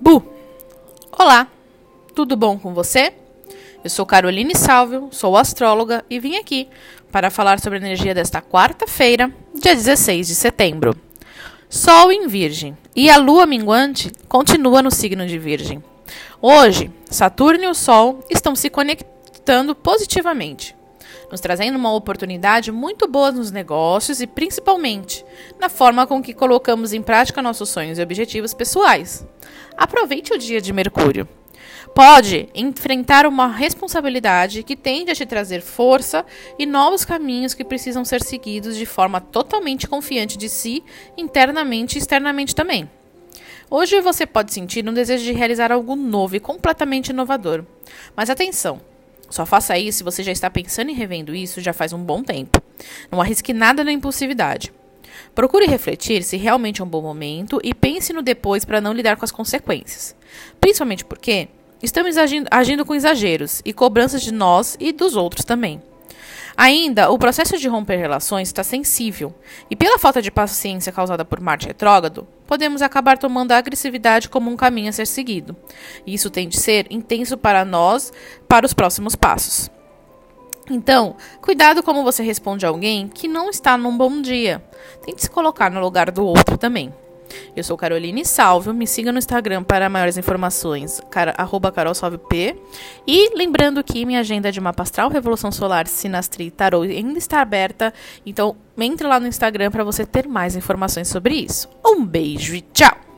Bu! Olá, tudo bom com você? Eu sou Caroline Salvio, sou astróloga e vim aqui para falar sobre a energia desta quarta-feira, dia 16 de setembro. Sol em Virgem e a lua minguante continua no signo de Virgem. Hoje, Saturno e o Sol estão se conectando positivamente nos trazendo uma oportunidade muito boa nos negócios e principalmente na forma com que colocamos em prática nossos sonhos e objetivos pessoais. Aproveite o dia de Mercúrio. Pode enfrentar uma responsabilidade que tende a te trazer força e novos caminhos que precisam ser seguidos de forma totalmente confiante de si, internamente e externamente também. Hoje você pode sentir um desejo de realizar algo novo e completamente inovador. Mas atenção, só faça isso se você já está pensando em revendo isso já faz um bom tempo. Não arrisque nada na impulsividade. Procure refletir se realmente é um bom momento e pense no depois para não lidar com as consequências. Principalmente porque estamos agindo, agindo com exageros e cobranças de nós e dos outros também. Ainda, o processo de romper relações está sensível, e pela falta de paciência causada por Marte retrógrado, podemos acabar tomando a agressividade como um caminho a ser seguido. Isso tem de ser intenso para nós para os próximos passos. Então, cuidado como você responde a alguém que não está num bom dia. Tente se colocar no lugar do outro também. Eu sou Caroline Salvio, me siga no Instagram para maiores informações, carolsalvip. E lembrando que minha agenda de mapa astral, Revolução Solar, Sinastri Tarot ainda está aberta, então entre lá no Instagram para você ter mais informações sobre isso. Um beijo e tchau!